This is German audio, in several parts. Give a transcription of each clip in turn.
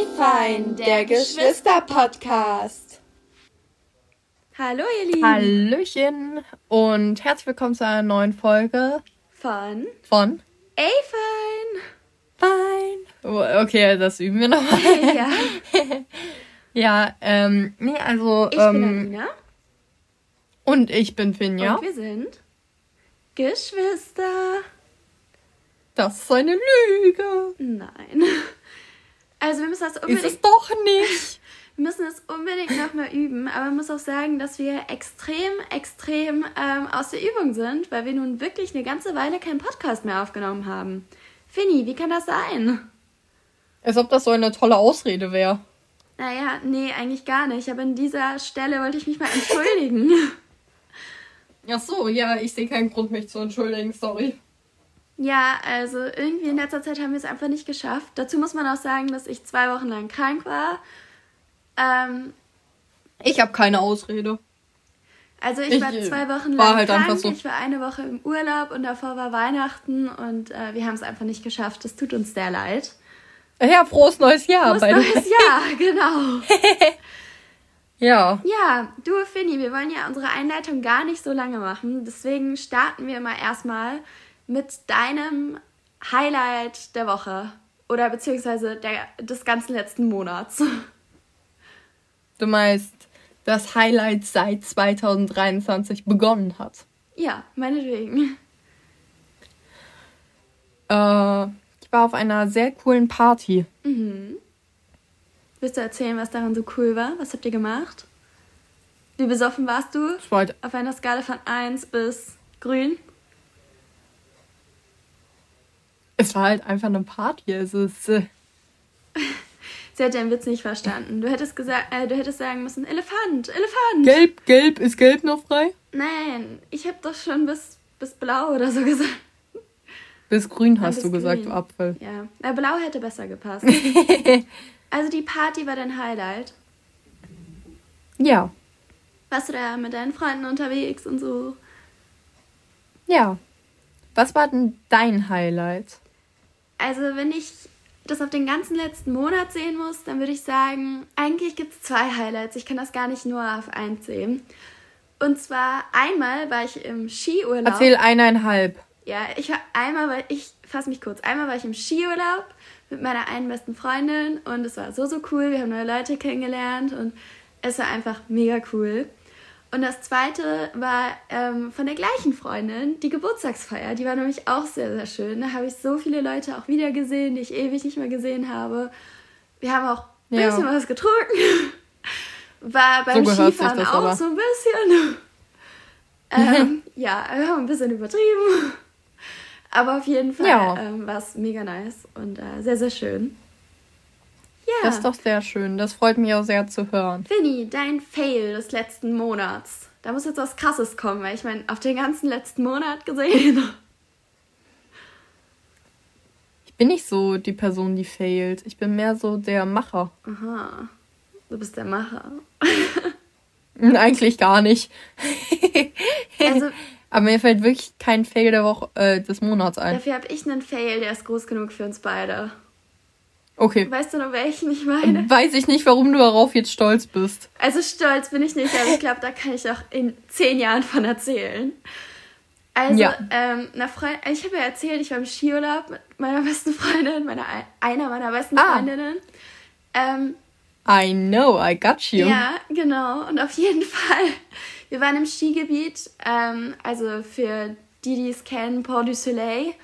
Ey fein, der Geschwister-Podcast. Hallo ihr Lieben. Hallöchen und herzlich willkommen zu einer neuen Folge von von Ey fein. Fein. Oh, okay, das üben wir nochmal. Ja. ja, ähm, nee, also. Ich ähm, bin Alina. Und ich bin Finja. Und wir sind Geschwister. Das ist eine Lüge. Nein. Also wir müssen das unbedingt. Ist es doch nicht. Wir müssen es unbedingt nochmal üben, aber man muss auch sagen, dass wir extrem, extrem ähm, aus der Übung sind, weil wir nun wirklich eine ganze Weile keinen Podcast mehr aufgenommen haben. Finny, wie kann das sein? Als ob das so eine tolle Ausrede wäre. Naja, nee, eigentlich gar nicht. Aber an dieser Stelle wollte ich mich mal entschuldigen. Ach so, ja, ich sehe keinen Grund, mich zu entschuldigen, sorry. Ja, also irgendwie in letzter Zeit haben wir es einfach nicht geschafft. Dazu muss man auch sagen, dass ich zwei Wochen lang krank war. Ähm, Ich habe keine Ausrede. also ich, Ich, war äh, zwei Wochen war lang halt krank, so. ich war eine Woche im Urlaub und davor war Weihnachten und äh, wir haben es einfach nicht geschafft. Es tut uns sehr leid. Ja, frohes neues Jahr. Frohes neues Jahr, genau. Ja. Ja, du Finny, wir wollen ja unsere Einleitung gar nicht so lange machen. Deswegen starten wir mal erstmal mit deinem Highlight der Woche. Oder beziehungsweise der, des ganzen letzten Monats. Du meinst, das Highlight seit 2023 begonnen hat. Ja, meinetwegen. Äh, ich war auf einer sehr coolen Party. Mhm. Willst du erzählen, was daran so cool war? Was habt ihr gemacht? Wie besoffen warst du? Auf einer Skala von 1 bis grün? Es war halt einfach eine Party. Es ist, äh, Sie hat den Witz nicht verstanden. Du hättest gesagt, äh, du hättest sagen müssen, Elefant, Elefant. gelb, gelb, ist gelb noch frei? Nein, ich habe doch schon bis, bis blau oder so gesagt. Bis grün Nein, hast bis du gesagt, grün. du Apfel. Ja, na, blau hätte besser gepasst. also die Party war dein Highlight. Ja, Warst du da mit deinen Freunden unterwegs und so? ja. Was war denn dein Highlight? Also wenn ich das auf den ganzen letzten Monat sehen muss, dann würde ich sagen, eigentlich gibt es zwei Highlights. Ich kann das gar nicht nur auf eins sehen. Und zwar einmal war ich im Skiurlaub. Erzähl eineinhalb. Ja, ich war einmal, weil ich fasse mich kurz. Einmal war ich im Skiurlaub mit meiner einen besten Freundin und es war so so cool. Wir haben neue Leute kennengelernt und es war einfach mega cool. Und das zweite war ähm, von der gleichen Freundin, die Geburtstagsfeier. Die war nämlich auch sehr, sehr schön. Da habe ich so viele Leute auch wieder gesehen, die ich ewig nicht mehr gesehen habe. Wir haben auch ein Ja. bisschen was getrunken. War beim So Skifahren auch aber. so ein bisschen. ähm, ja, wir haben ein bisschen übertrieben. Aber auf jeden Fall Ja. ähm, war es mega nice und äh, sehr, sehr schön. Ja, Das ist doch sehr schön. Das freut mich auch sehr zu hören. Vinny, dein Fail des letzten Monats. Da muss jetzt was Krasses kommen, weil ich meine, auf den ganzen letzten Monat gesehen. Ich bin nicht so die Person, die failt. Ich bin mehr so der Macher. Aha, du bist der Macher. Hm, Eigentlich gar nicht. Also Aber mir fällt wirklich kein Fail der Woche, äh, des Monats ein. dafür habe ich einen Fail, der ist groß genug für uns beide. Okay. Weißt du noch, welchen ich meine? Weiß ich nicht, warum du darauf jetzt stolz bist. Also stolz bin ich nicht, aber ich glaube, da kann ich auch in zehn Jahren von erzählen. Also, Ja. ähm, eine Freund ich habe ja erzählt, ich war im Skiurlaub mit meiner besten Freundin, meiner, einer meiner besten Ah. Freundinnen. Ähm, I know, I got you. ja, genau. Und auf jeden Fall, wir waren im Skigebiet, ähm, also für die, die es kennen, Port du Soleil.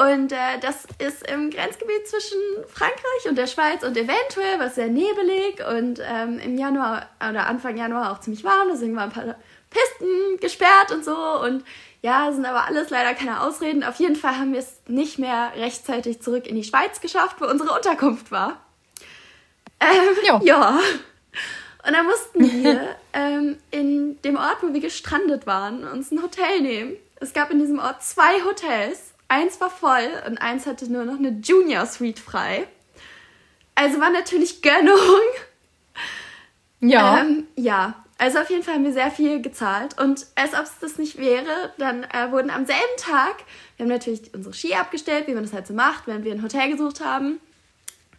Und äh, das ist im Grenzgebiet zwischen Frankreich und der Schweiz und eventuell was sehr nebelig und ähm, im Januar oder Anfang Januar auch ziemlich warm. Deswegen waren ein paar Pisten gesperrt und so. Und ja, sind aber alles leider keine Ausreden. Auf jeden Fall haben wir es nicht mehr rechtzeitig zurück in die Schweiz geschafft, wo unsere Unterkunft war. Ähm, Ja. ja. Und dann mussten wir ähm, in dem Ort, wo wir gestrandet waren, uns ein Hotel nehmen. Es gab in diesem Ort zwei Hotels. Eins war voll und eins hatte nur noch eine Junior Suite frei. Also war natürlich Gönnung. Ja. Ähm, ja, also auf jeden Fall haben wir sehr viel gezahlt. Und als ob es das nicht wäre, dann äh, wurden am selben Tag, wir haben natürlich unsere Ski abgestellt, wie man das halt so macht, wenn wir ein Hotel gesucht haben.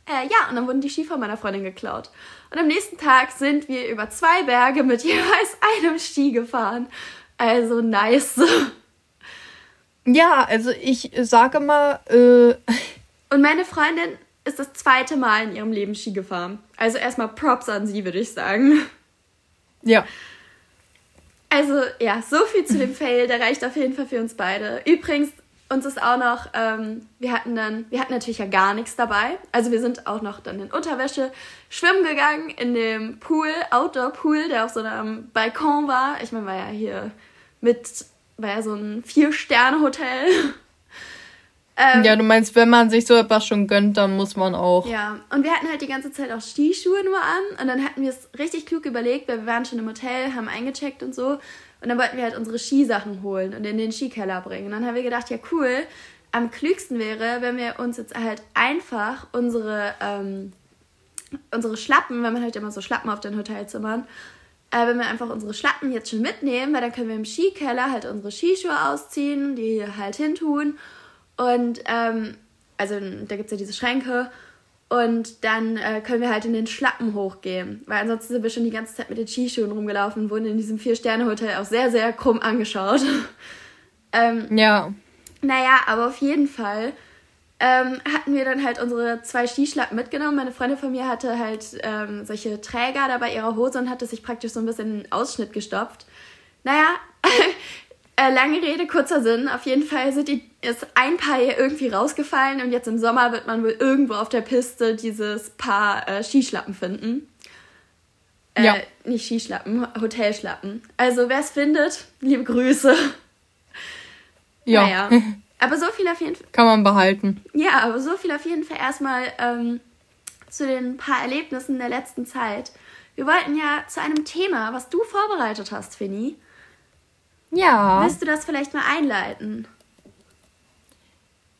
Äh, ja, und dann wurden die Ski von meiner Freundin geklaut. Und am nächsten Tag sind wir über zwei Berge mit jeweils einem Ski gefahren. Also nice. Ja, also ich sage mal, äh, Und meine Freundin ist das zweite Mal in ihrem Leben Ski gefahren. Also erstmal Props an sie, würde ich sagen. ja. Also ja, so viel zu dem Fail, der reicht auf jeden Fall für uns beide. Übrigens, uns ist auch noch, ähm, wir hatten dann, wir hatten natürlich ja gar nichts dabei. Also wir sind auch noch dann in Unterwäsche schwimmen gegangen in dem Pool, Outdoor-Pool, der auf so einem Balkon war. Ich meine, war ja hier mit, war ja so ein Vier-Sterne-Hotel. Ähm, Ja, du meinst, wenn man sich so etwas schon gönnt, dann muss man auch. Ja, und wir hatten halt die ganze Zeit auch Skischuhe nur an und dann hatten wir es richtig klug überlegt, weil wir waren schon im Hotel, haben eingecheckt und so und dann wollten wir halt unsere Skisachen holen und in den Skikeller bringen. Und dann haben wir gedacht, ja cool, am klügsten wäre, wenn wir uns jetzt halt einfach unsere, ähm, unsere Schlappen, wenn man halt immer so Schlappen auf den Hotelzimmern, äh, wenn wir einfach unsere Schlappen jetzt schon mitnehmen, weil dann können wir im Skikeller halt unsere Skischuhe ausziehen, die halt hintun und ähm, also da gibt es ja diese Schränke. Und dann äh, können wir halt in den Schlappen hochgehen. Weil ansonsten sind wir schon die ganze Zeit mit den Skischuhen rumgelaufen und wurden in diesem Vier-Sterne-Hotel auch sehr, sehr krumm angeschaut. ähm, Ja. naja, aber auf jeden Fall ähm, hatten wir dann halt unsere zwei Skischlappen mitgenommen. Meine Freundin von mir hatte halt ähm, solche Träger da bei ihrer Hose und hatte sich praktisch so ein bisschen in den Ausschnitt gestopft. Naja, äh, lange Rede, kurzer Sinn. Auf jeden Fall sind die, ist ein Paar hier irgendwie rausgefallen und jetzt im Sommer wird man wohl irgendwo auf der Piste dieses Paar äh, Skischlappen finden. Äh, Ja. Nicht Skischlappen, Hotelschlappen. Also wer es findet, liebe Grüße. Ja. Naja. Aber so viel auf jeden Fall. Kann man behalten. Ja, aber so viel auf jeden Fall erstmal ähm, zu den paar Erlebnissen der letzten Zeit. Wir wollten ja zu einem Thema, was du vorbereitet hast, Finny. Ja. Willst du das vielleicht mal einleiten?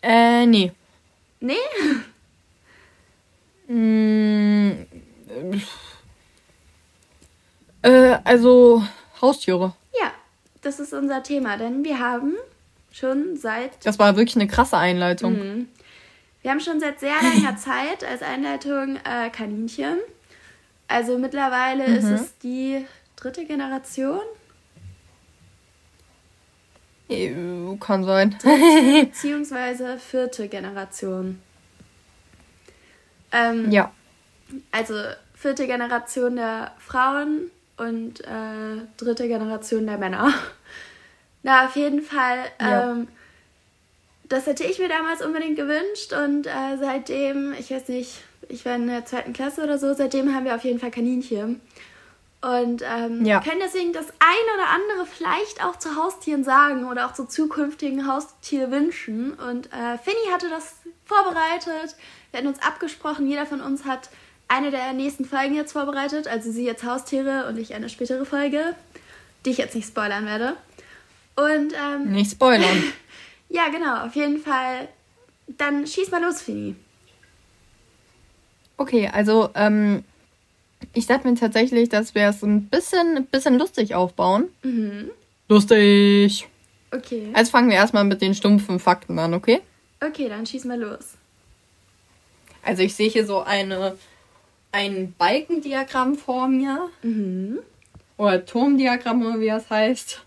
Äh, nee. Nee? Mm, äh, also Haustiere. Ja, das ist unser Thema, denn wir haben schon seit Das war wirklich eine krasse Einleitung. Mhm. wir haben schon seit sehr langer Zeit als Einleitung äh, Kaninchen. Also mittlerweile ist es die dritte Generation. Äh, Kann sein. beziehungsweise vierte Generation. Ähm, ja. Also vierte Generation der Frauen und äh, dritte Generation der Männer. Na, auf jeden Fall. Ja. Ähm, das hätte ich mir damals unbedingt gewünscht und äh, seitdem, ich weiß nicht, ich war in der zweiten Klasse oder so, seitdem haben wir auf jeden Fall Kaninchen. Und ähm, Ja. können deswegen das ein oder andere vielleicht auch zu Haustieren sagen oder auch zu zukünftigen Haustierwünschen. Und äh, Finny hatte das vorbereitet. Wir hatten uns abgesprochen, jeder von uns hat eine der nächsten Folgen jetzt vorbereitet. Also sie jetzt Haustiere und ich eine spätere Folge, die ich jetzt nicht spoilern werde. Und ähm, Nicht spoilern. ja, genau, auf jeden Fall. Dann schieß mal los, Finny. Okay, also ähm, ich dachte mir tatsächlich, dass wir es ein bisschen, ein bisschen lustig aufbauen. Mhm. Lustig. Okay. Also fangen wir erstmal mit den stumpfen Fakten an, okay? Okay, dann schieß mal los. Also ich sehe hier so eine, ein Balkendiagramm vor mir. Mhm. Oder Turmdiagramm oder wie das heißt.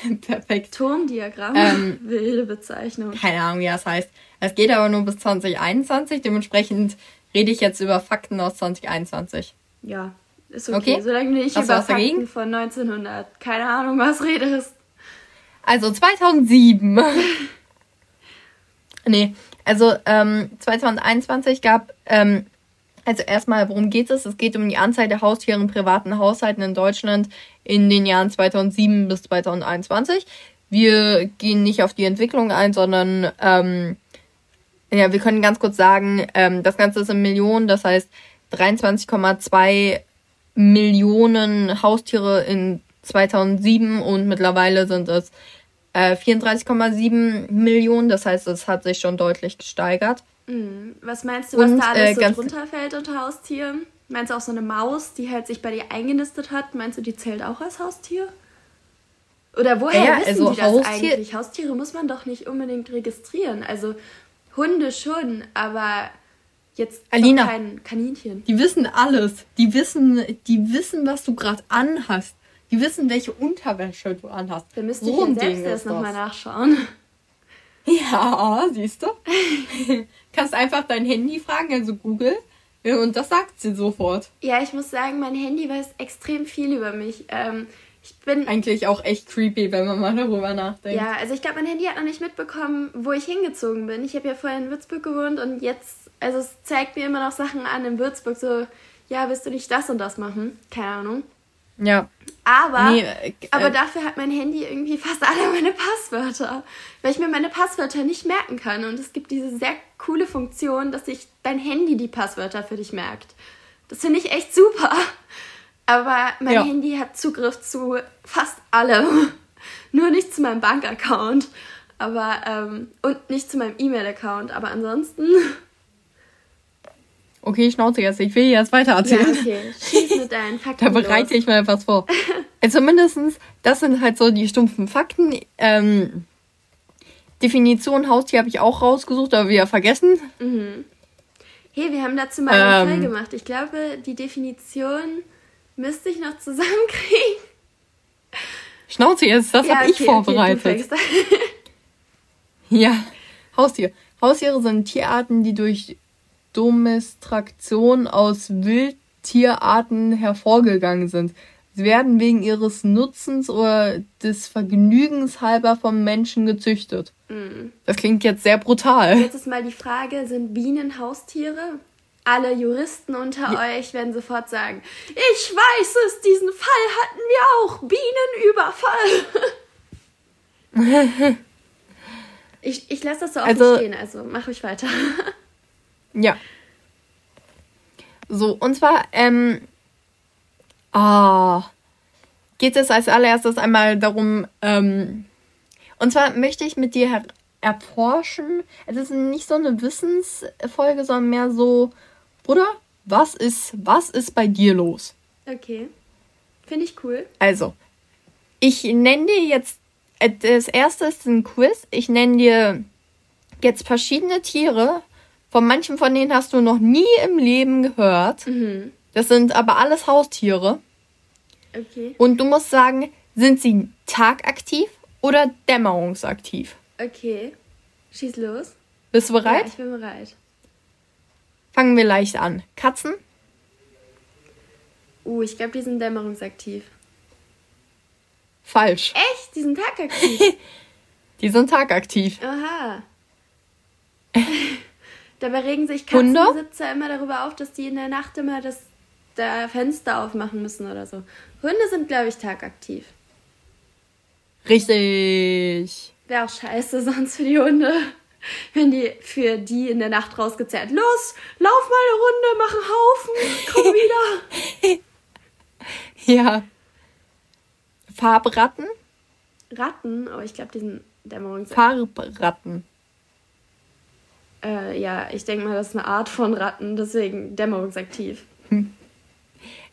Perfekt. Turmdiagramm. Ähm. Wilde Bezeichnung. Keine Ahnung, wie das heißt. Es geht aber nur bis 2021. Dementsprechend rede ich jetzt über Fakten aus 2021. Ja, ist okay. Okay. Solange nicht Hast über was dagegen? Fakten von 1900, keine Ahnung, was redest. Also 2007. nee, also ähm, 2021 gab, ähm, also erstmal, worum geht es? Es geht um die Anzahl der Haustiere in privaten Haushalten in Deutschland in den Jahren 2007 bis 2021. Wir gehen nicht auf die Entwicklung ein, sondern ähm, ja, wir können ganz kurz sagen, ähm, das Ganze ist in Millionen, das heißt 23,2 Millionen Haustiere in 2007 und mittlerweile sind es äh, 34,7 Millionen. Das heißt, es hat sich schon deutlich gesteigert. Mhm. Was meinst du, was Und, da alles äh, so drunter fällt unter Haustieren? Meinst du auch so eine Maus, die halt sich bei dir eingenistet hat? Meinst du, die zählt auch als Haustier? Oder woher Ja, wissen also die das Haustier- eigentlich? Haustiere muss man doch nicht unbedingt registrieren. Also Hunde schon, aber Jetzt Alina. kein Kaninchen. Die wissen alles. Die wissen, die wissen, was du gerade anhast. Die wissen, welche Unterwäsche du anhast. Da müsste So ich ja selbst erst nochmal nachschauen. Ja, siehst du? Kannst einfach dein Handy fragen, also Google, und das sagt sie sofort. Ja, ich muss sagen, mein Handy weiß extrem viel über mich. Ähm, ich bin. Eigentlich auch echt creepy, wenn man mal darüber nachdenkt. Ja, also ich glaube, mein Handy hat noch nicht mitbekommen, wo ich hingezogen bin. Ich habe ja vorher in Würzburg gewohnt und jetzt, also es zeigt mir immer noch Sachen an in Würzburg, so, ja, willst du nicht das und das machen? Keine Ahnung. Ja. Aber, Nee, äh, aber äh, dafür hat mein Handy irgendwie fast alle meine Passwörter, weil ich mir meine Passwörter nicht merken kann. Und es gibt diese sehr coole Funktion, dass sich dein Handy die Passwörter für dich merkt. Das finde ich echt super. Aber mein Ja. Handy hat Zugriff zu fast allem. Nur nicht zu meinem Bankaccount. Aber, ähm, und nicht zu meinem E-Mail-Account. Aber ansonsten. Okay, Schnauze jetzt. Ich will jetzt weiter Ja, erzählen. okay. Schieß mit deinen Fakten. Da bereite ich mal was vor. Also mindestens, das sind halt so die stumpfen Fakten. Ähm, Definition Haustier habe ich auch rausgesucht, aber wieder vergessen. Mhm. Hey, wir haben dazu mal einen Ähm. Fall gemacht. Ich glaube, die Definition müsste ich noch zusammenkriegen. Schnauze jetzt, das Ja, habe ich okay, vorbereitet. Okay. Ja, Haustier. Haustiere sind Tierarten, die durch Domestraktion aus Wildtierarten hervorgegangen sind. Sie werden wegen ihres Nutzens oder des Vergnügens halber vom Menschen gezüchtet. Mhm. Das klingt jetzt sehr brutal. Jetzt ist mal die Frage, sind Bienen Haustiere? Alle Juristen unter euch werden sofort sagen, ich weiß es, diesen Fall hatten wir auch, Bienenüberfall. ich ich lasse das so offen Also- stehen, also mach ruhig weiter. Ja. So, und zwar, ähm, ah, geht es als allererstes einmal darum, ähm, und zwar möchte ich mit dir her erforschen, es ist nicht so eine Wissensfolge, sondern mehr so, Bruder, was ist, was ist bei dir los? Okay. Finde ich cool. Also, ich nenne dir jetzt, äh, das erste ist ein Quiz. Ich nenne dir jetzt verschiedene Tiere. Von manchen von denen hast du noch nie im Leben gehört. Mhm. Das sind aber alles Haustiere. Okay. Und du musst sagen, sind sie tagaktiv oder dämmerungsaktiv? Okay. Schieß los. Bist du Ja, bereit? ich bin bereit. Fangen wir leicht an. Katzen? Uh, ich glaube, die sind dämmerungsaktiv. Falsch. Echt? Die sind tagaktiv? Die sind tagaktiv. Aha. Dabei regen sich? Katzenbesitzer immer darüber auf, dass die in der Nacht immer das da Fenster aufmachen müssen oder so. Hunde sind, glaube ich, tagaktiv. Richtig. Wäre auch scheiße sonst für die Hunde, wenn die für die in der Nacht rausgezerrt. Los, lauf mal eine Runde, mach einen Haufen, komm wieder. Ja. Farbratten? Ratten, oh, ich glaube, die sind dämmerungsaktiv. Farbratten. Äh, ja, ich denke mal, das ist eine Art von Ratten, deswegen dämmerungsaktiv.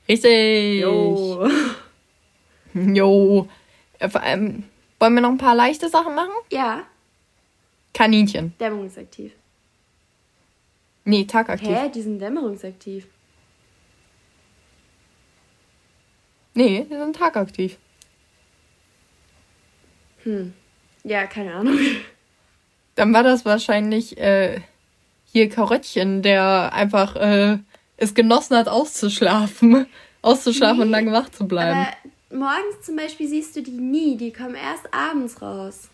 Richtig. Jo. Jo. Äh, vor allem, wollen wir noch ein paar leichte Sachen machen? Ja, Kaninchen. dämmerungsaktiv. Nee, tagaktiv. Hä? Die sind dämmerungsaktiv. Nee, die sind tagaktiv. Hm. Ja, keine Ahnung. Dann war das wahrscheinlich äh, hier Karöttchen, der einfach äh, es genossen hat, auszuschlafen. Auszuschlafen und Nee, lange wach zu bleiben. Aber morgens zum Beispiel siehst du die nie. Die kommen erst abends raus.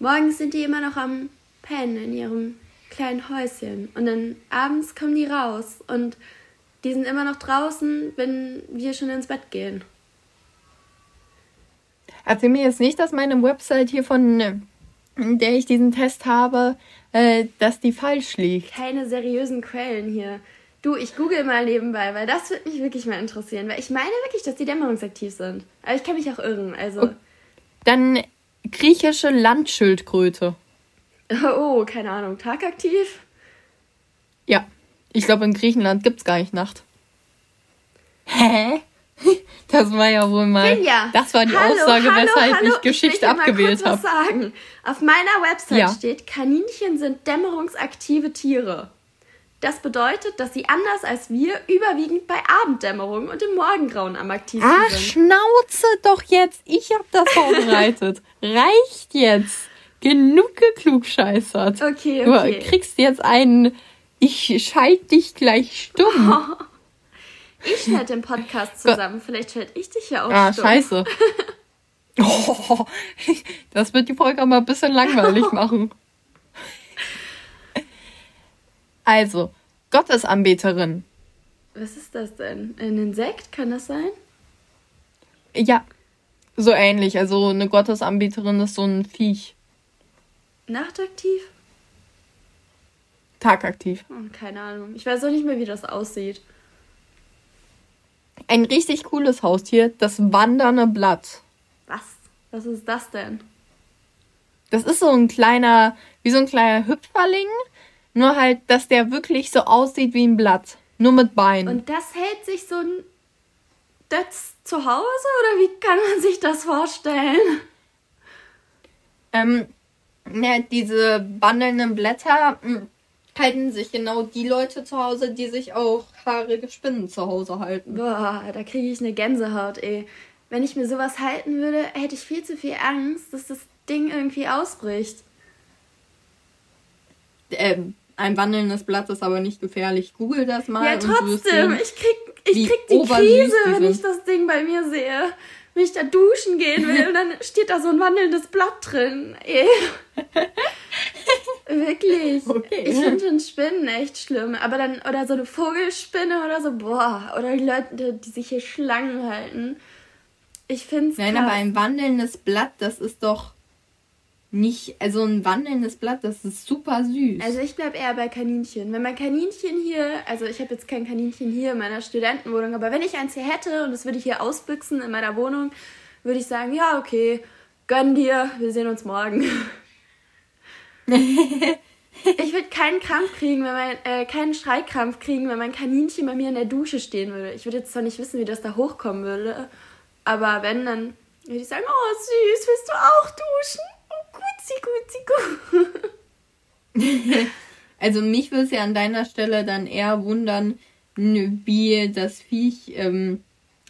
Morgens sind die immer noch am Pennen in ihrem kleinen Häuschen. Und dann abends kommen die raus. Und die sind immer noch draußen, wenn wir schon ins Bett gehen. Erzähl mir jetzt nicht, dass meine Website hier von äh, der ich diesen Test habe, äh, dass die falsch liegt. Keine seriösen Quellen hier. Du, ich google mal nebenbei, weil das würde mich wirklich mal interessieren. Weil ich meine wirklich, dass die dämmerungsaktiv sind. Aber ich kann mich auch irren. Also, Dann griechische Landschildkröte. oh, keine Ahnung, tagaktiv? Ja, ich glaube, in Griechenland gibt's gar nicht Nacht. Hä? Das war ja wohl mal. Finja, das war die hallo, Aussage, hallo, weshalb hallo, ich Geschichte ich abgewählt habe. sagen. Auf meiner Website Ja. steht, Kaninchen sind dämmerungsaktive Tiere. Das bedeutet, dass sie anders als wir überwiegend bei Abenddämmerung und im Morgengrauen am aktivsten Ach, sind. Schnauze doch jetzt. Ich hab das vorbereitet. Reicht jetzt. Genug geklugscheißert. Okay, Du okay. kriegst jetzt einen. Ich schalte dich gleich stumm. Ich schneide den Podcast zusammen. Vielleicht schalte ich dich ja auch ah, stumm. scheiße. Oh, das wird die Folge aber ein bisschen langweilig machen. Also, Gottesanbeterin. Was ist das denn? Ein Insekt? Kann das sein? Ja, so ähnlich. Also eine Gottesanbeterin ist so ein Viech. Nachtaktiv? Tagaktiv. Oh, keine Ahnung. Ich weiß auch nicht mehr, wie das aussieht. Ein richtig cooles Haustier, das wandernde Blatt. Was? Was ist das denn? Das ist so ein kleiner, wie so ein kleiner Hüpferling. Nur halt, dass der wirklich so aussieht wie ein Blatt. Nur mit Beinen. Und das hält sich so ein Dötz zu Hause oder wie kann man sich das vorstellen? Ähm, ja, diese wandelnden Blätter mh, halten sich genau die Leute zu Hause, die sich auch haarige Spinnen zu Hause halten. Boah, da kriege ich eine Gänsehaut, ey. Wenn ich mir sowas halten würde, hätte ich viel zu viel Angst, dass das Ding irgendwie ausbricht. Ähm, ein wandelndes Blatt ist aber nicht gefährlich. Google das mal. Ja, trotzdem. Ich krieg, ich krieg die Krise, die wenn ich das Ding bei mir sehe. Wenn ich da duschen gehen will und dann steht da so ein wandelndes Blatt drin. Ey. Wirklich. Okay. Ich finde schon Spinnen echt schlimm. Aber dann, oder so eine Vogelspinne oder so, boah. Oder die Leute, die sich hier Schlangen halten. Ich finde es Nein, aber ein wandelndes Blatt, das ist doch nicht. Also ein wandelndes Blatt, das ist super süß. Also ich bleib eher bei Kaninchen. Wenn mein Kaninchen hier, also ich habe jetzt kein Kaninchen hier in meiner Studentenwohnung, aber wenn ich eins hier hätte und es würde hier ausbüchsen in meiner Wohnung, würde ich sagen, ja, okay, gönn dir, wir sehen uns morgen. ich würde keinen Krampf kriegen, wenn mein, äh, keinen Schreikrampf kriegen, wenn mein Kaninchen bei mir in der Dusche stehen würde. Ich würde jetzt zwar nicht wissen, wie das da hochkommen würde, aber wenn, dann würde ich sagen, oh süß, willst du auch duschen? Oh, gutzi, gutzi, gut. Also mich würde es ja an deiner Stelle dann eher wundern, wie das Viech ähm,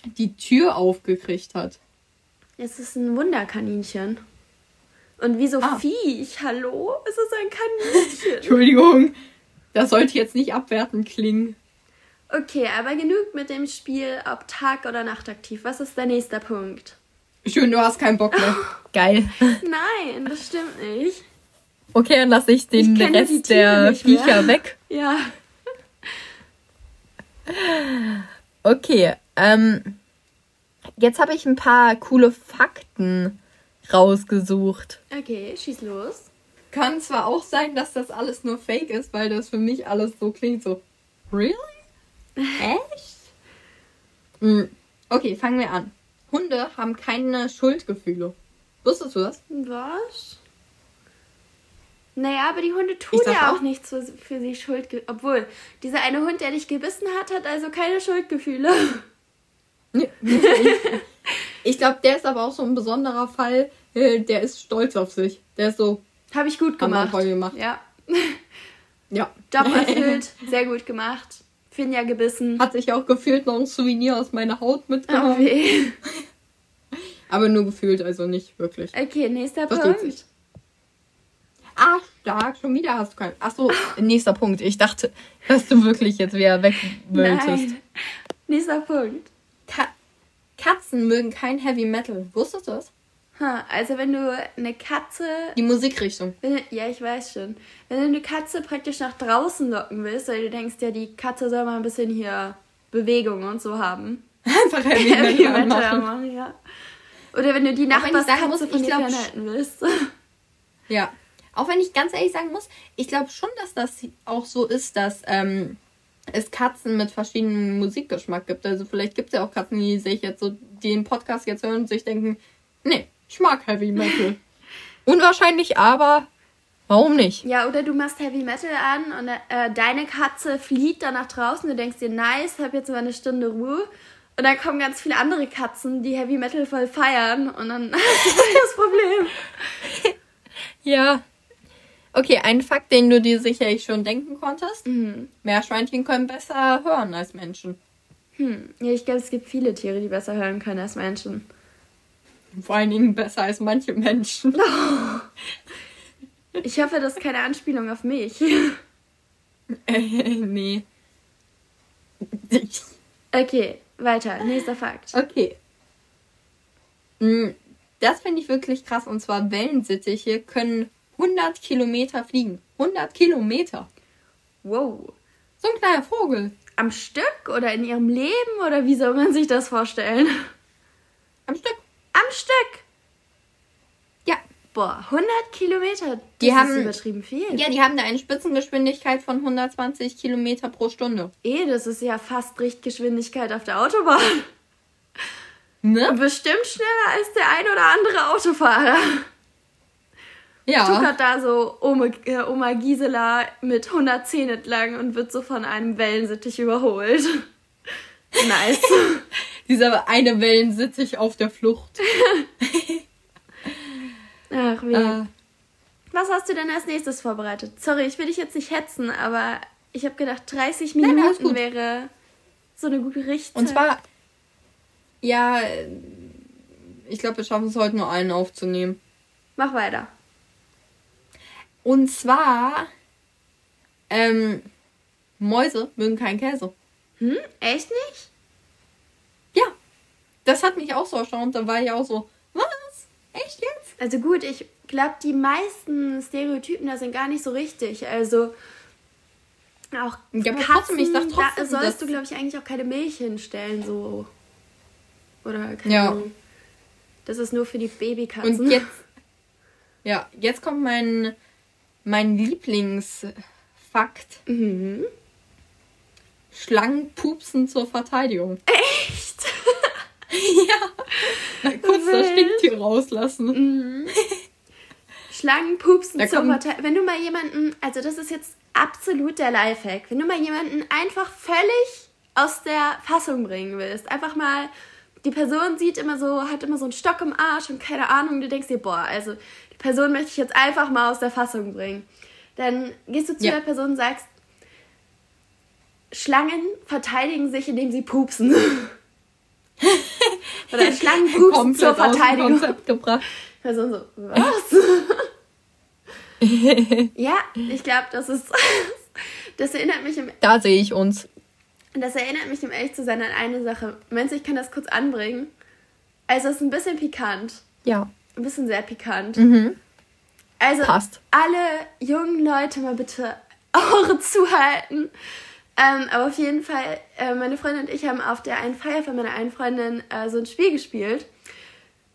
die Tür aufgekriegt hat. Es ist ein Wunderkaninchen. Und wieso Ah. Viech? Hallo? Es ist ein Kaninchen. Entschuldigung, das sollte jetzt nicht abwertend klingen. okay, aber genug mit dem Spiel, ob Tag- oder Nachtaktiv. Was ist der nächste Punkt? Schön, du hast keinen Bock mehr. Geil. Nein, das stimmt nicht. Okay, dann lasse ich den Ich Rest der. Viecher weg. Ja. Okay, ähm, jetzt habe ich ein paar coole Fakten rausgesucht. Okay, schieß los. Kann zwar auch sein, dass das alles nur Fake ist, weil das für mich alles so klingt, so, really? Echt? Mm, Okay, fangen wir an. Hunde haben keine Schuldgefühle. Wusstest du das? Was? Naja, aber die Hunde tun ja auch- auch nichts für, für sie Schuldgefühle. Obwohl, dieser eine Hund, der dich gebissen hat, hat also keine Schuldgefühle. Nee, Ich glaube, der ist aber auch so ein besonderer Fall. Äh, Der ist stolz auf sich. Der ist so, Habe ich gut gemacht. toll gemacht. Ja. ja. Job erfüllt, sehr gut gemacht. Finja gebissen. Hat sich auch gefühlt noch ein Souvenir aus meiner Haut Oh mitgenommen. weh. Aber nur gefühlt, also nicht wirklich. Okay, nächster Das Punkt. tut sich. Ah, stark, schon wieder hast du keinen. Achso, nächster Punkt. Ich dachte, dass du wirklich jetzt wieder weg wolltest. Nein. Nächster Punkt. Ka Katzen mögen kein Heavy Metal. Wusstest du das? Ha, also wenn du eine Katze. Die Musikrichtung. Wenn, ja, ich weiß schon. Wenn du eine Katze praktisch nach draußen locken willst, weil du denkst, ja, die Katze soll mal ein bisschen hier Bewegung und so haben. Einfach Heavy machen. ja. Oder wenn du die Nachbarskatze muss, von dir fernhalten willst. Ja. Auch wenn ich ganz ehrlich sagen muss, ich glaube schon, dass das auch so ist, dass ähm, es Katzen mit verschiedenem Musikgeschmack gibt. Also vielleicht gibt es ja auch Katzen, die sich jetzt so, den Podcast jetzt hören und sich denken, nee, ich mag Heavy Metal. Unwahrscheinlich, aber warum nicht? Ja, oder du machst Heavy Metal an und äh, deine Katze flieht dann nach draußen. Du denkst dir, nice, hab jetzt mal eine Stunde Ruhe. Und dann kommen ganz viele andere Katzen, die Heavy Metal voll feiern. Und dann hast du das Problem. Ja. Okay, ein Fakt, den du dir sicherlich schon denken konntest. Mhm. Meerschweinchen können besser hören als Menschen. Hm. Ja, ich glaube, es gibt viele Tiere, die besser hören können als Menschen. Vor allen Dingen besser als manche Menschen. Ich hoffe, das ist keine Anspielung auf mich. äh, nee. Okay, weiter. Nächster Fakt. Okay. Mm, Das finde ich wirklich krass. Und zwar Wellensittiche können 100 Kilometer fliegen. 100 Kilometer. Wow. So ein kleiner Vogel. Am Stück oder in ihrem Leben oder wie soll man sich das vorstellen? Am Stück. Am Stück. Ja. Boah, 100 Kilometer. Das Die ist haben- übertrieben viel. Ja, die haben da eine Spitzengeschwindigkeit von 120 Kilometer pro Stunde. Eh, das ist ja fast Richtgeschwindigkeit auf der Autobahn. Ne? Bestimmt schneller als der ein oder andere Autofahrer. Ja. tuckert da so Oma, äh, Oma Gisela mit 110 entlang und wird so von einem Wellensittich überholt. Nice. Dieser eine Wellensittich auf der Flucht. Ach wie. Äh, Was hast du denn als nächstes vorbereitet? Sorry, ich will dich jetzt nicht hetzen, aber ich habe gedacht, 30 Nein, alles Minuten gut. wäre so eine gute Richtzeit. und zwar, ja, ich glaube, wir schaffen es heute nur einen aufzunehmen. Mach weiter. Und zwar, ähm, Mäuse mögen keinen Käse. Hm? Echt nicht? Ja, das hat mich auch so erstaunt. Da war ich auch so, was? Echt jetzt? Also gut, ich glaube, die meisten Stereotypen da sind gar nicht so richtig. Also auch Ja, aber Katzen, trotzdem, ich sag trotzdem, da sollst du, glaube ich, eigentlich auch keine Milch hinstellen, so. Oder keine Ja. Ahnung. Das ist nur für die Babykatzen. Und jetzt, ja, jetzt kommt mein, mein Lieblingsfakt. Mhm. Schlangen pupsen zur Verteidigung. Echt? ja. Na, kurz das. Stinktier rauslassen. Mhm. Schlangen pupsen zur kommt- Partei. Wenn du mal jemanden, also das ist jetzt absolut der Lifehack, wenn du mal jemanden einfach völlig aus der Fassung bringen willst, einfach mal, die Person sieht immer so, hat immer so einen Stock im Arsch und keine Ahnung, du denkst dir, boah, also die Person möchte ich jetzt einfach mal aus der Fassung bringen. Dann gehst du zu Ja. der Person und sagst, Schlangen verteidigen sich, indem sie pupsen. Oder Komplett zur Verteidigung. Gebracht. Person so, was? ja, ich glaube, das ist. Das erinnert mich im, Da sehe ich uns. das erinnert mich, um ehrlich zu sein, an eine Sache. Meinst du, ich kann das kurz anbringen? Also, es ist ein bisschen pikant. Ja. Ein bisschen sehr pikant. Mhm. Also, Passt. alle jungen Leute mal bitte Ohren zuhalten. Ähm, aber auf jeden Fall, äh, meine Freundin und ich haben auf der einen Feier von meiner einen Freundin äh, so ein Spiel gespielt.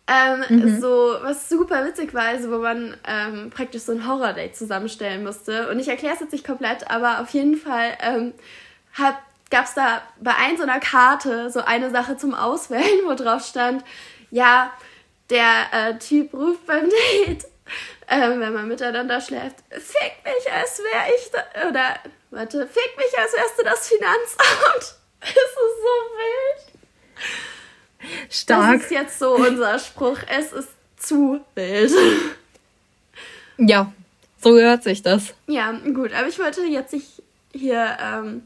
Ähm, So, was super witzig war, also wo man ähm, praktisch so ein Horror-Date zusammenstellen musste. Und ich erkläre es jetzt nicht komplett, aber auf jeden Fall ähm, gab es da bei ein so einer Karte so eine Sache zum Auswählen, wo drauf stand, ja, der äh, Typ ruft beim Date, ähm, wenn man miteinander schläft, fick mich, als wäre ich da, oder, warte, fick mich, als du das Finanzamt. Es ist so wild. Stark. Das ist jetzt so unser Spruch. Es ist zu wild. Ja, so hört sich das. Ja, gut, aber ich wollte jetzt nicht hier ähm,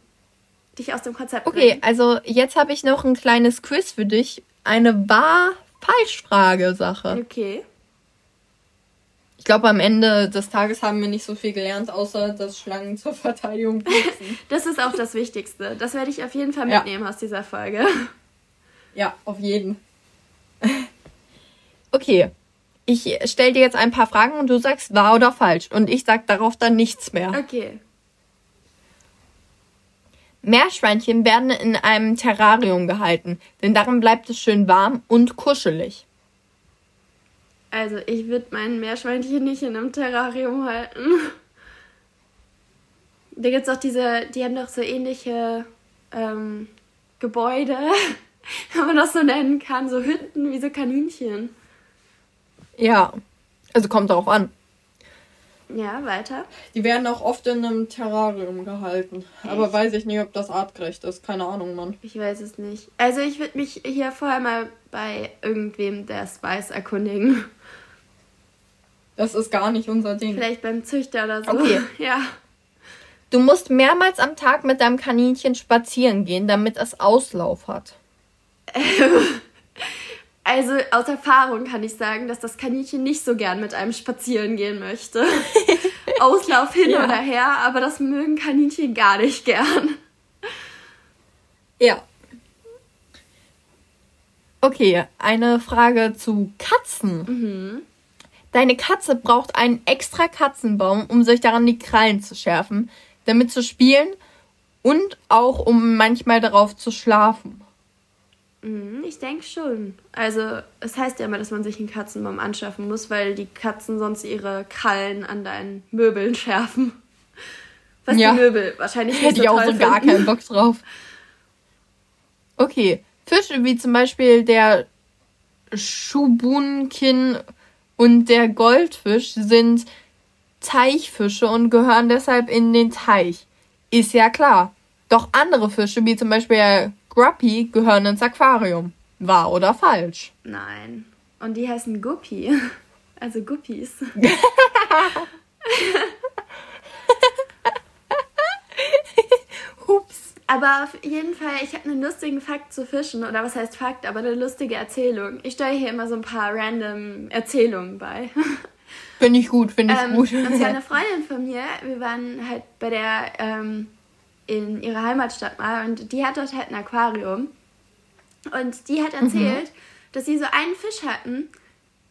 dich aus dem Konzept Okay, bringen. also jetzt habe ich noch ein kleines Quiz für dich. Eine Wahr-Falsch-Frage-Sache. Okay. Ich glaube, am Ende des Tages haben wir nicht so viel gelernt, außer dass Schlangen zur Verteidigung pupsen. Das ist auch das Wichtigste. Das werde ich auf jeden Fall Ja. mitnehmen aus dieser Folge. ja, auf jeden. Okay, ich stelle dir jetzt ein paar Fragen und du sagst wahr oder falsch. Und ich sag darauf dann nichts mehr. Okay. Meerschweinchen werden in einem Terrarium gehalten, denn darin bleibt es schön warm und kuschelig. Also, ich würde mein Meerschweinchen nicht in einem Terrarium halten. Da gibt es auch diese, die haben doch so ähnliche ähm, Gebäude, wenn man das so nennen kann, so Hütten wie so Kaninchen. Ja, also kommt darauf an. Ja, weiter. Die werden auch oft in einem Terrarium gehalten. Aber weiß ich nicht, ob das artgerecht ist. Keine Ahnung, Mann. Ich weiß es nicht. Also ich würde mich hier vorher mal bei irgendwem, der es weiß, erkundigen. Das ist gar nicht unser Ding. Vielleicht beim Züchter oder so. Okay. Ja. Du musst mehrmals am Tag mit deinem Kaninchen spazieren gehen, damit es Auslauf hat. Also aus Erfahrung kann ich sagen, dass das Kaninchen nicht so gern mit einem spazieren gehen möchte. Auslauf hin Ja. oder her, aber das mögen Kaninchen gar nicht gern. Ja. Okay, eine Frage zu Katzen. Deine Katze braucht einen extra Katzenbaum, um sich daran die Krallen zu schärfen, damit zu spielen und auch um manchmal darauf zu schlafen. Mhm, Ich denke schon. Also, es heißt ja immer, dass man sich einen Katzenbaum anschaffen muss, weil die Katzen sonst ihre Krallen an deinen Möbeln schärfen. Was Ja. die Möbel wahrscheinlich nicht Hätte so ich auch so gar finden. keinen Bock drauf. Okay, Fische wie zum Beispiel der Schubunkin und der Goldfisch sind Teichfische und gehören deshalb in den Teich. Ist ja klar. Doch andere Fische, wie zum Beispiel der Gruppy, gehören ins Aquarium. Wahr oder falsch? Nein. Und die heißen Guppi. Also Guppies. Aber auf jeden Fall, ich habe einen lustigen Fakt zu Fischen. Oder was heißt Fakt, aber eine lustige Erzählung. Ich steuere hier immer so ein paar random Erzählungen bei. Finde ich gut, finde ich Ähm, gut. und zwar eine Freundin von mir, wir waren halt bei der ähm, in ihrer Heimatstadt mal und die hat dort halt ein Aquarium. Und die hat erzählt, dass sie so einen Fisch hatten,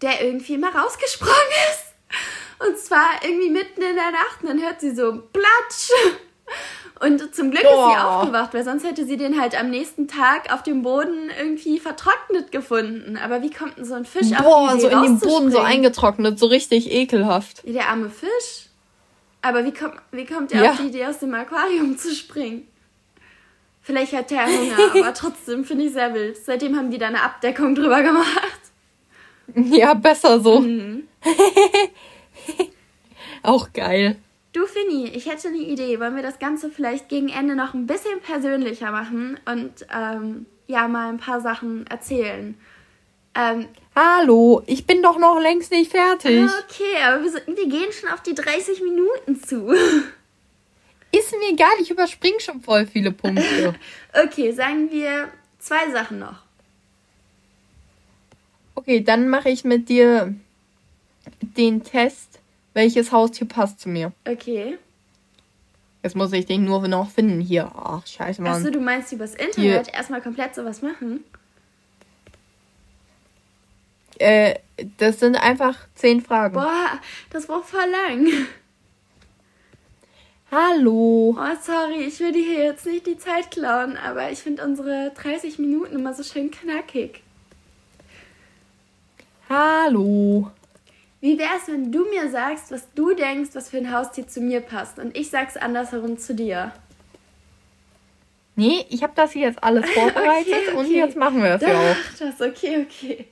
der irgendwie mal rausgesprungen ist. Und zwar irgendwie mitten in der Nacht und dann hört sie so Platsch. Und zum Glück ist sie Boah. aufgewacht, weil sonst hätte sie den halt am nächsten Tag auf dem Boden irgendwie vertrocknet gefunden. Aber wie kommt denn so ein Fisch auf Boah, die so Idee, in den Boden so eingetrocknet, so richtig ekelhaft. Ja, Der arme Fisch. Aber wie kommt, wie kommt er Ja. auf die Idee, aus dem Aquarium zu springen? Vielleicht hat der Hunger, aber trotzdem finde ich sehr wild. Seitdem haben die da eine Abdeckung drüber gemacht. Ja, besser so. Mhm. Auch geil. Du, Finny, ich hätte eine Idee. Wollen wir das Ganze vielleicht gegen Ende noch ein bisschen persönlicher machen und ähm, ja, mal ein paar Sachen erzählen? Ähm, Hallo, ich bin doch noch längst nicht fertig. okay, aber wir, wir gehen schon auf die 30 Minuten zu. Ist mir egal, ich überspring schon voll viele Punkte. Okay, sagen wir zwei Sachen noch. Okay, dann mache ich mit dir den Test, welches Haustier passt zu mir. Okay. Jetzt muss ich den nur noch finden hier. Ach, scheiße, Mann. Achso, du meinst übers Internet erstmal komplett sowas machen? Äh, das sind einfach zehn Fragen. Boah, das war voll lang. Hallo. Oh, sorry, ich will dir hier jetzt nicht die Zeit klauen, aber ich finde unsere 30 Minuten immer so schön knackig. Hallo. Wie wär's, wenn du mir sagst, was du denkst, was für ein Haustier zu mir passt und ich sag's andersherum zu dir? Nee, ich habe das hier jetzt alles vorbereitet Okay, und okay. jetzt machen wir es ja auch. Ach, das, okay, okay.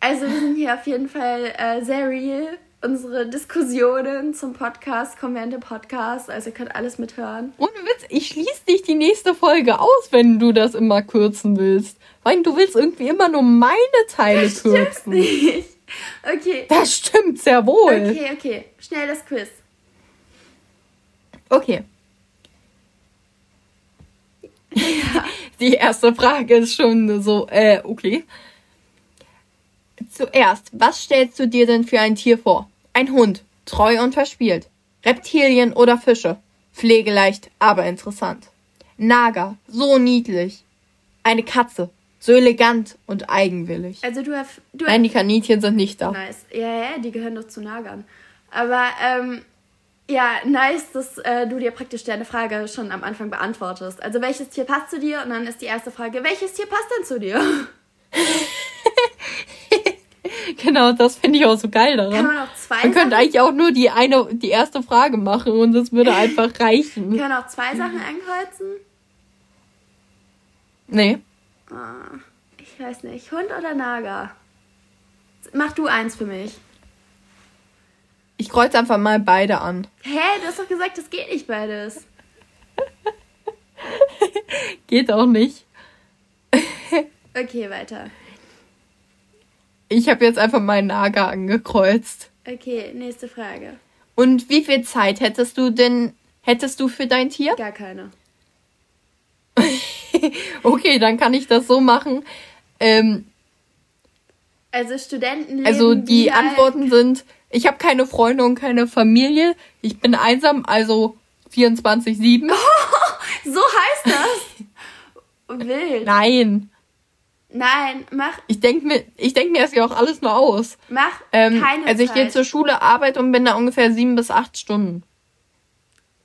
Also wir sind hier auf jeden Fall äh, sehr real. Unsere Diskussionen zum Podcast kommen während dem Podcast, also ihr könnt alles mithören. Ohne Witz, ich schließe dich die nächste Folge aus, wenn du das immer kürzen willst. Weil du willst irgendwie immer nur meine Teile kürzen. Nicht. Okay. Das stimmt sehr wohl. Okay, okay. Schnell das Quiz. Okay. Die erste Frage ist schon so, äh, okay. Zuerst, was stellst du dir denn für ein Tier vor? Ein Hund, treu und verspielt. Reptilien oder Fische? Pflegeleicht, aber interessant. Nager, so niedlich. Eine Katze, so elegant und eigenwillig. Also du hast... Du Nein, die Kaninchen sind nicht da. Nice. Ja, ja, die gehören doch zu Nagern. Aber, ähm, ja, nice, dass äh, du dir praktisch deine Frage schon am Anfang beantwortest. Also, welches Tier passt zu dir? Und dann ist die erste Frage, welches Tier passt denn zu dir? Genau, das finde ich auch so geil Kann daran. man auch zwei Man könnte Sachen, eigentlich auch nur die eine, die erste Frage machen und es würde einfach reichen. kann man auch zwei Sachen ankreuzen? Nee. Ah, ich weiß nicht. Hund oder Nager? Mach du eins für mich. Ich kreuze einfach mal beide an. Hä? Du hast doch gesagt, das geht nicht beides. Geht auch nicht. Okay, weiter. Ich habe jetzt einfach mal Nager angekreuzt. Okay, nächste Frage. Und wie viel Zeit hättest du denn, hättest du für dein Tier? Gar keine. okay, dann kann ich das so machen. Ähm, Also Studentenleben. also die Antworten sind, ich habe keine Freunde und keine Familie, ich bin einsam, also 24-7. So heißt das. Wild. Nein, Nein, mach, ich denke mir, ich denk mir das ja auch alles nur aus. mach Ähm, keine also ich gehe Zeit. zur Schule, arbeite und bin da ungefähr sieben bis acht Stunden.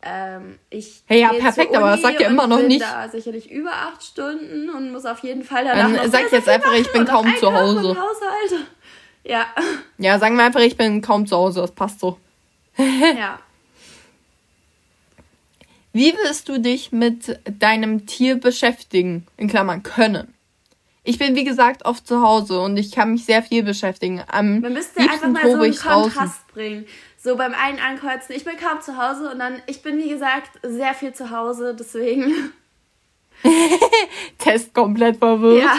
Ähm, ich Hey, ja, perfekt, aber das sagt ja immer noch bin nicht- Da sicherlich über acht Stunden und muss auf jeden Fall danach Dann noch sag ich jetzt einfach, ich bin kaum zu Hause. Ja, Ja, sagen wir einfach, ich bin kaum zu Hause, das passt so. ja. Wie wirst du dich mit deinem Tier beschäftigen? In Klammern können. Ich bin, wie gesagt, oft zu Hause und ich kann mich sehr viel beschäftigen. Am Man müsste einfach mal so einen ich draußen. Kontrast bringen. So beim einen ankreuzen, ich bin kaum zu Hause und dann, ich bin wie gesagt sehr viel zu Hause, deswegen. Test komplett verwirrt. Ja.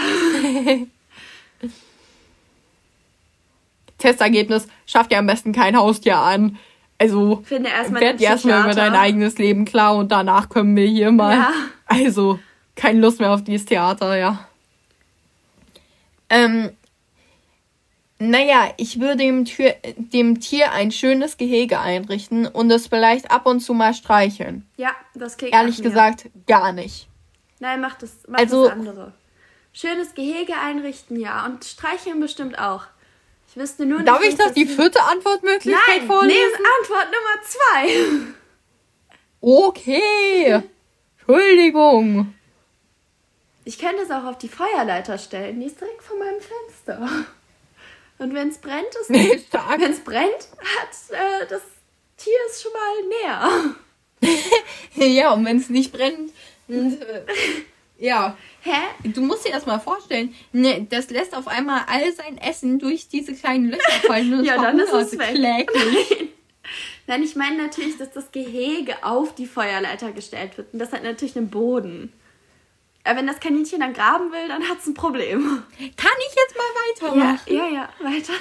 Testergebnis, schaff dir am besten kein Haustier an. Also, Finde erstmal werd erstmal über dein eigenes Leben klar und danach können wir hier mal. Ja. Also, keine Lust mehr auf dieses Theater, ja. Ähm, naja, ich würde dem, Tür, dem Tier ein schönes Gehege einrichten und es vielleicht ab und zu mal streicheln. Ja, das klingt Ehrlich gesagt, gar nicht. Nein, mach das, mach Also- das andere. Schönes Gehege einrichten, ja. Und streicheln bestimmt auch. Ich wüsste nur nicht. Darf ich das die vierte Antwortmöglichkeit Nein, vorlesen? nee, Antwort Nummer zwei. Okay. Entschuldigung. Ich könnte es auch auf die Feuerleiter stellen. Die ist direkt vor meinem Fenster. Und wenn es brennt, ist Nee, stark. wenn es brennt, hat äh, das Tier es schon mal näher. Ja, und wenn es nicht brennt. Und, äh, ja. Hä? Du musst dir das mal vorstellen. Ne, das lässt auf einmal all sein Essen durch diese kleinen Löcher fallen. Und Ja, dann ist es weg. Nein, ich meine natürlich, dass das Gehege auf die Feuerleiter gestellt wird. Und das hat natürlich einen Boden. Aber wenn das Kaninchen dann graben will, dann hat es ein Problem. Kann ich jetzt mal Ja, weitermachen? ja, ja, weiter.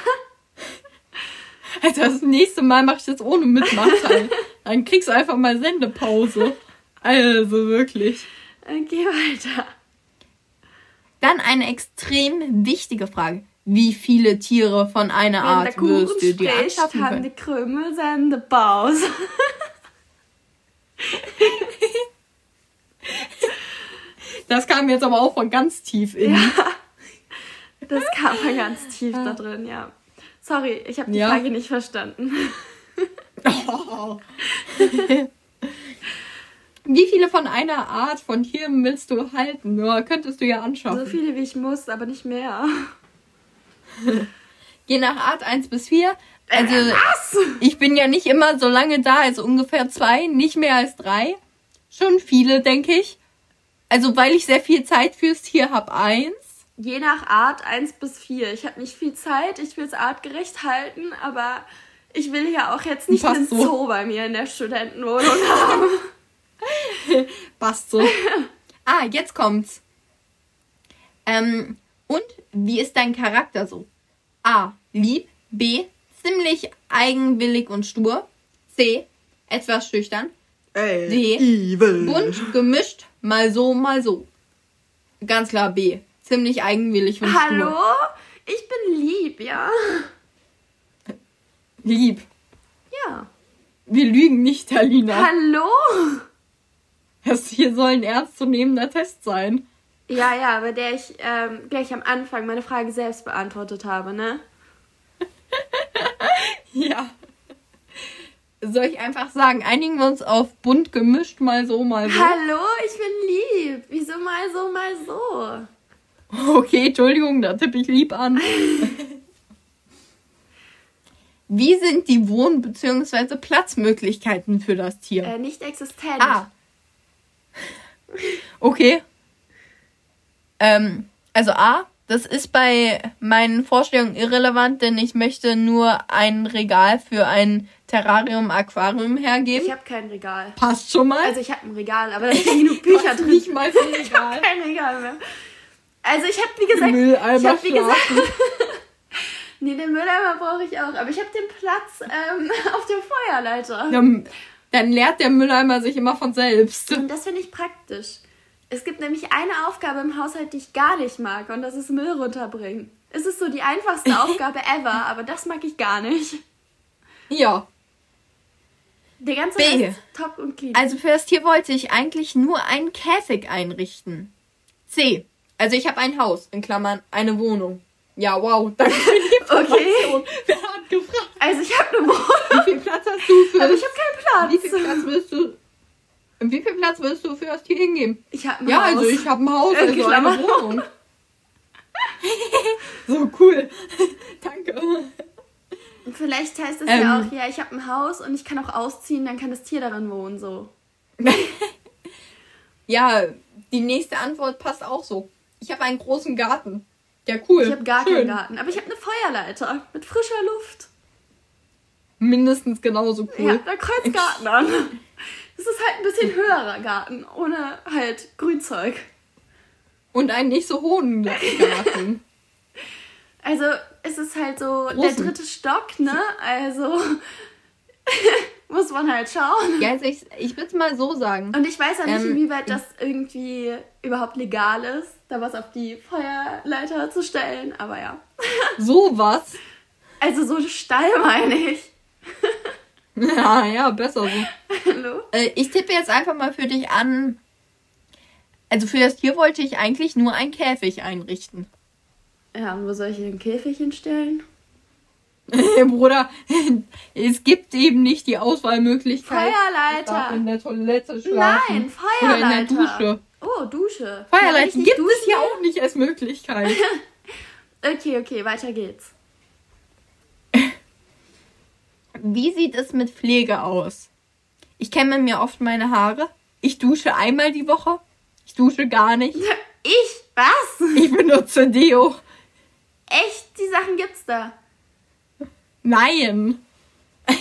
Also das nächste Mal mache ich das ohne Mitnachteil. Dann kriegst du einfach mal Sendepause. Also wirklich. Okay, weiter. Dann eine extrem wichtige Frage. Wie viele Tiere von einer Wenn der Art Kuchen wirst du dir anschaffen haben können? die Krümel seine Pause. Das kam jetzt aber auch von ganz tief in. Das kam mal ganz tief da drin, ja. Sorry, ich habe die Ja. Frage nicht verstanden. Oh. Wie viele von einer Art von Tieren willst du halten? Ja, könntest du ja anschaffen. So viele wie ich muss, aber nicht mehr. Je nach Art 1 bis 4. Also, Was? ich bin ja nicht immer so lange da, also ungefähr zwei, nicht mehr als drei. Schon viele, denke ich. Also, weil ich sehr viel Zeit fürs Tier habe, eins. Je nach Art 1 bis 4. Ich habe nicht viel Zeit, ich will es artgerecht halten, aber ich will ja auch jetzt nicht Passt einen so. Zoo bei mir in der Studentenwohnung haben. Passt so. ah, jetzt kommt's. Ähm, und wie ist dein Charakter so? A. Lieb. B. Ziemlich eigenwillig und stur. C. Etwas schüchtern. D. Bunt gemischt, mal so, mal so. Ganz klar B. Ziemlich eigenwillig und Hallo? stur. Ich bin lieb, ja? Lieb. Ja. Wir lügen nicht, Alina. Hallo? Das hier soll ein ernstzunehmender Test sein. Ja, ja, aber der ich ähm, gleich am Anfang meine Frage selbst beantwortet habe, ne? Ja. Soll ich einfach sagen, einigen wir uns auf bunt gemischt, mal so, mal so. Hallo, ich bin lieb. Wieso mal so, mal so? Okay, Entschuldigung, da tippe ich lieb an. Wie sind die Wohn- bzw. Platzmöglichkeiten für das Tier? Äh, nicht existent. Ah. Okay. Ähm, also A, das ist bei meinen Vorstellungen irrelevant, denn ich möchte nur ein Regal für ein Terrarium-Aquarium hergeben. Ich habe kein Regal. Passt schon mal. Also ich habe ein Regal, aber da stehen genug Bücher drin. nicht mal für ein Ich habe Regal. kein Regal mehr. Also ich habe, wie gesagt, ich Mülleimer habe, wie gesagt, Nee, den Mülleimer brauche ich auch. Aber ich habe den Platz ähm, auf der Feuerleiter. Dann, dann leert der Mülleimer sich immer von selbst. Und das finde ich praktisch. Es gibt nämlich eine Aufgabe im Haushalt, die ich gar nicht mag. Und das ist Müll runterbringen. Es ist so die einfachste Aufgabe ever, aber das mag ich gar nicht. Ja. Der ganze B. Rest top und clean. Also für das Tier wollte ich eigentlich nur einen Käfig einrichten. C. Also ich habe ein Haus, in Klammern, eine Wohnung. Ja, wow, danke für die Information. Wer hat gefragt? Also ich habe eine Wohnung, Wie viel Platz hast du für aber ich habe keinen Wie Platz. viel Platz willst du wie viel Platz willst du für das Tier hingeben? Ich habe ein Ja, Haus. also ich habe ein Haus, also eine Klammern. Wohnung. so cool. Danke. Vielleicht heißt es Ähm. ja auch, ja, ich habe ein Haus und ich kann auch ausziehen, dann kann das Tier darin wohnen, so. Ja, die nächste Antwort passt auch so. Ich habe einen großen Garten. Ja, cool. Ich habe gar Schön. keinen Garten, aber ich habe eine Feuerleiter mit frischer Luft. Mindestens genauso Ja, cool. da kreuzt Garten an. Das ist halt ein bisschen höherer Garten, ohne halt Grünzeug. Und einen nicht so hohen Garten. Also es ist halt so der Großen. dritte Stock, ne? Also muss man halt schauen. ja, also ich, ich würde es mal so sagen. Und ich weiß auch nicht, Ähm, inwieweit das irgendwie überhaupt legal ist, da was auf die Feuerleiter zu stellen, aber ja. Sowas. Also so Stall meine ich. Ja, ja, besser so. Hallo? Äh, ich tippe jetzt einfach mal für dich an. Also für das Tier wollte ich eigentlich nur einen Käfig einrichten. Ja, und wo soll ich den Käfig hinstellen? Bruder, es gibt eben nicht die Auswahlmöglichkeit. Feuerleiter. In der Toilette schlafen. Nein, Oder in der Feuerleiter. Dusche. Oh, Dusche. Richtig gibt duschen es ja will? auch nicht als Möglichkeit. Okay, okay, weiter geht's. Wie sieht es mit Pflege aus? Ich kämme mir oft meine Haare. Ich dusche einmal die Woche. Ich dusche gar nicht. Ich? Was? Ich benutze Deo. Echt? Die Sachen gibt's da. Nein.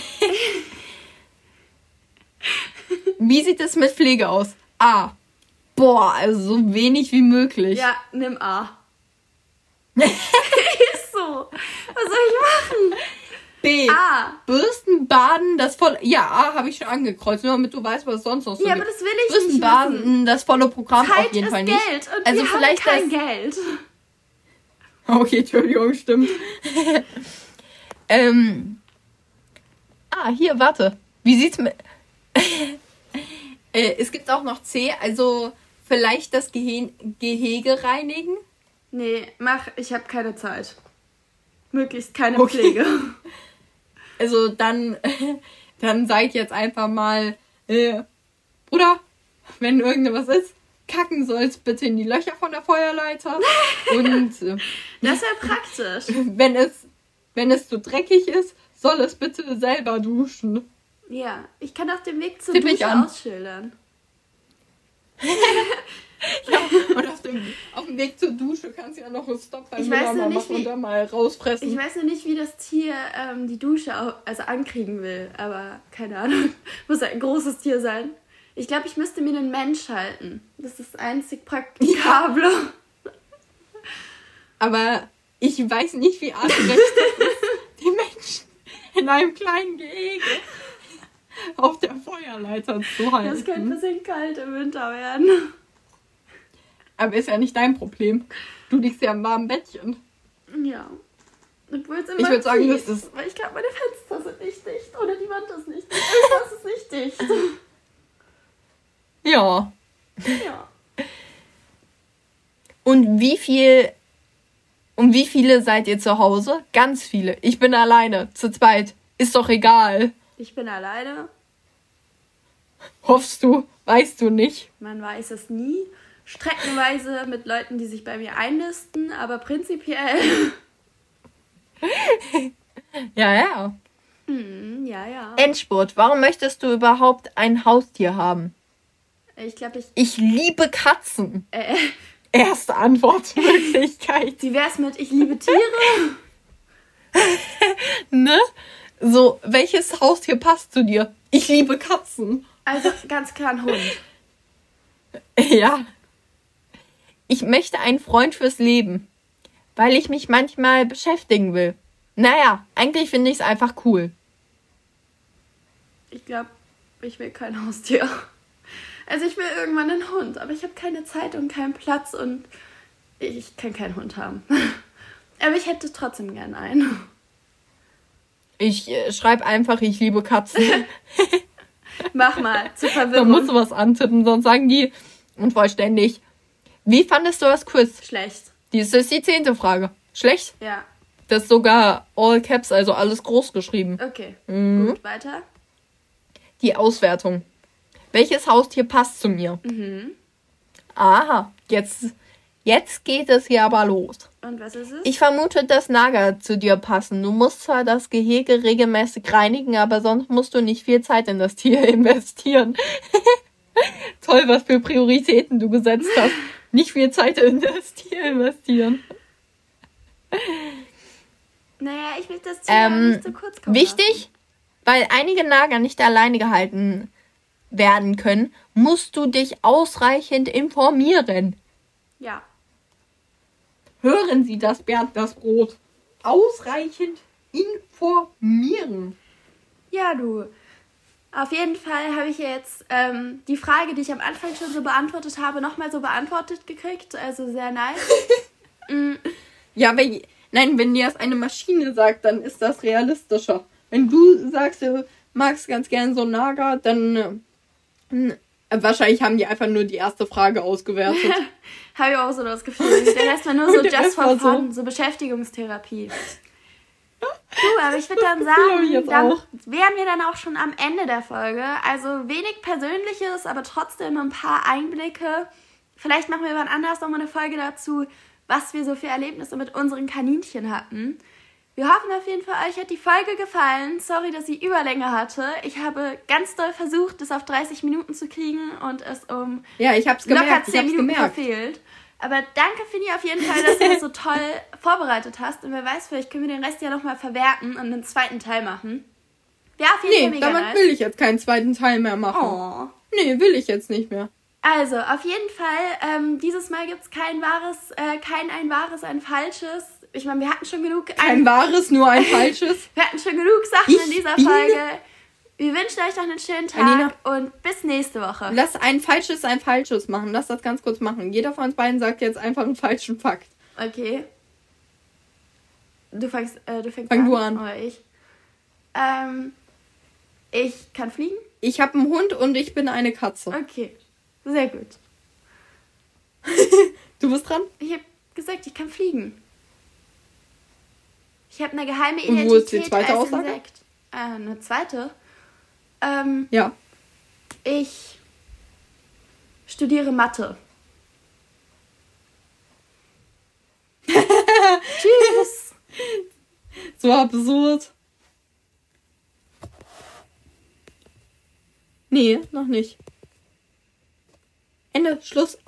Wie sieht es mit Pflege aus? A. Boah, also so wenig wie möglich. Ja, nimm A. Ist so. Was soll ich machen? B. A. Bürsten, Baden, das volle. Ja, A habe ich schon angekreuzt, nur damit du weißt, was sonst noch so Ja, gibt. aber das will ich Bürsten, nicht Baden, wissen. das volle Programm Zeit auf jeden ist Fall nicht. Geld und also wir vielleicht haben kein das. Geld. Okay, Entschuldigung, stimmt. ähm. Ah, hier, warte. Wie sieht's mit. äh, es gibt auch noch C, also vielleicht das Gehe Gehege reinigen. Nee, mach, ich habe keine Zeit. Möglichst keine Okay. Pflege. Also dann, dann sag ich jetzt einfach mal, äh, Bruder, wenn irgendwas ist, kacken sollst bitte in die Löcher von der Feuerleiter. Und äh, Das wäre praktisch. wenn es, wenn es zu dreckig ist, soll es bitte selber duschen. Ja, ich kann auch den Weg zur Tipp Dusche an. Ausschildern. Und auf dem, auf dem Weg zur Dusche kannst du ja noch einen Stopp beim Mülleimer machen und wie- da mal rausfressen. Ich weiß noch nicht, wie das Tier ähm, die Dusche au- also ankriegen will, aber keine Ahnung. Muss ein großes Tier sein. Ich glaube, ich müsste mir einen Mensch halten. Das ist das einzig praktikable. Aber ich weiß nicht, wie artgerecht ist, die Menschen in einem kleinen Gehege auf der Feuerleiter zu halten. Das könnte ein bisschen kalt im Winter werden. Aber ist ja nicht dein Problem. Du liegst ja im warmen Bettchen. Ja. Obwohl es immer Ich würd sagen, das ist- Weil ich glaube, meine Fenster sind nicht dicht. Oder die Wand ist nicht dicht. Irgendwas ist nicht dicht. Ja. Ja. Und wie viel. Um wie viele seid ihr zu Hause? Ganz viele. Ich bin alleine. Zu zweit. Ist doch egal. Ich bin alleine. Hoffst du? Weißt du nicht? Man weiß es nie. Streckenweise mit Leuten, die sich bei mir einnisten, aber prinzipiell. Ja, ja. Hm, ja, ja. Endspurt. Warum möchtest du überhaupt ein Haustier haben? Ich glaube, ich. Ich liebe Katzen. Äh, Erste Antwortmöglichkeit. wie wär's mit Ich liebe Tiere? ne? So, welches Haustier passt zu dir? Ich liebe Katzen. Also ganz klar ein Hund. Ja. Ich möchte einen Freund fürs Leben, weil ich mich manchmal beschäftigen will. Naja, eigentlich finde ich es einfach cool. Ich glaube, ich will kein Haustier. Also ich will irgendwann einen Hund, aber ich habe keine Zeit und keinen Platz und ich kann keinen Hund haben. Aber ich hätte trotzdem gern einen. Ich äh, schreibe einfach, ich liebe Katzen. Mach mal, zur da Verwirrung. musst du was antippen, sonst sagen die unvollständig. Wie fandest du das Quiz? Schlecht. Dies ist die zehnte Frage. Schlecht? Ja, Das ist sogar all caps, also alles groß geschrieben. okay. Mhm. Gut, weiter. Die Auswertung. Welches Haustier passt zu mir? Mhm. Aha, jetzt, jetzt geht es hier aber los. Und was ist es? Ich vermute, dass Nager zu dir passen. Du musst zwar das Gehege regelmäßig reinigen, aber sonst musst du nicht viel Zeit in das Tier investieren. Toll, was für Prioritäten du gesetzt hast. Nicht viel Zeit in das Tier investieren. naja, ich will das Tier Ähm, nicht so kurz kommen Wichtig, weil einige Nager nicht alleine gehalten werden können, musst du dich ausreichend informieren. lassen. Ja. Hören Sie das, Bernd, das Brot. Ausreichend informieren. Ja, du. Auf jeden Fall habe ich jetzt ähm, die Frage, die ich am Anfang schon so beantwortet habe, nochmal so beantwortet gekriegt. Also sehr nice. Mm, Ja, wenn, nein, wenn dir das eine Maschine sagt, dann ist das realistischer. Wenn du sagst, du magst ganz gern so Nager, dann äh, n- äh, wahrscheinlich haben die einfach nur die erste Frage ausgewertet. habe ich auch so das Gefühl. Der Rest war nur so just for war so- fun, so Beschäftigungstherapie. Du, aber ich würde dann ich sagen, dann wären wir dann auch schon am Ende der Folge. Also wenig Persönliches, aber trotzdem ein paar Einblicke. Vielleicht machen wir wann anders nochmal eine Folge dazu, was wir so für Erlebnisse mit unseren Kaninchen hatten. Wir hoffen auf jeden Fall, euch hat die Folge gefallen. Sorry, dass sie Überlänge hatte. Ich habe ganz doll versucht, es auf 30 Minuten zu kriegen und es um Ja, ich hab's locker gemerkt. Ich 10 hab's Minuten gemerkt. verfehlt. Aber danke, Fini, auf jeden Fall, dass du das so toll vorbereitet hast. Und wer weiß, vielleicht können wir den Rest ja nochmal verwerten und einen zweiten Teil machen. Wäre auf jeden Fall Nee, mega damit nice. will ich jetzt keinen zweiten Teil mehr machen. Oh. Nee, will ich jetzt nicht mehr. Also, auf jeden Fall, ähm, dieses Mal gibt es kein wahres, äh, kein ein wahres, ein falsches. Ich meine, wir hatten schon genug, Kein wahres, nur ein falsches. wir hatten schon genug Sachen Ich in dieser Folge. Wir wünschen euch noch einen schönen Tag Alina. und bis nächste Woche. Lass ein falsches, ein falsches machen. Lass das ganz kurz machen. Jeder von uns beiden sagt jetzt einfach einen falschen Fakt. Okay. Du fängst, äh, du fängst Fang an. du an. Oder ich. Ähm, ich kann fliegen? Ich habe einen Hund und ich bin eine Katze. Okay. Sehr gut. Du bist dran? Ich habe gesagt, ich kann fliegen. Ich habe eine geheime Und wo ist die Identität zweite als Aussage? Insekt. Äh, eine zweite. Ähm, Ja. ich studiere Mathe. Tschüss. So absurd. Nee, noch nicht. Ende, Schluss.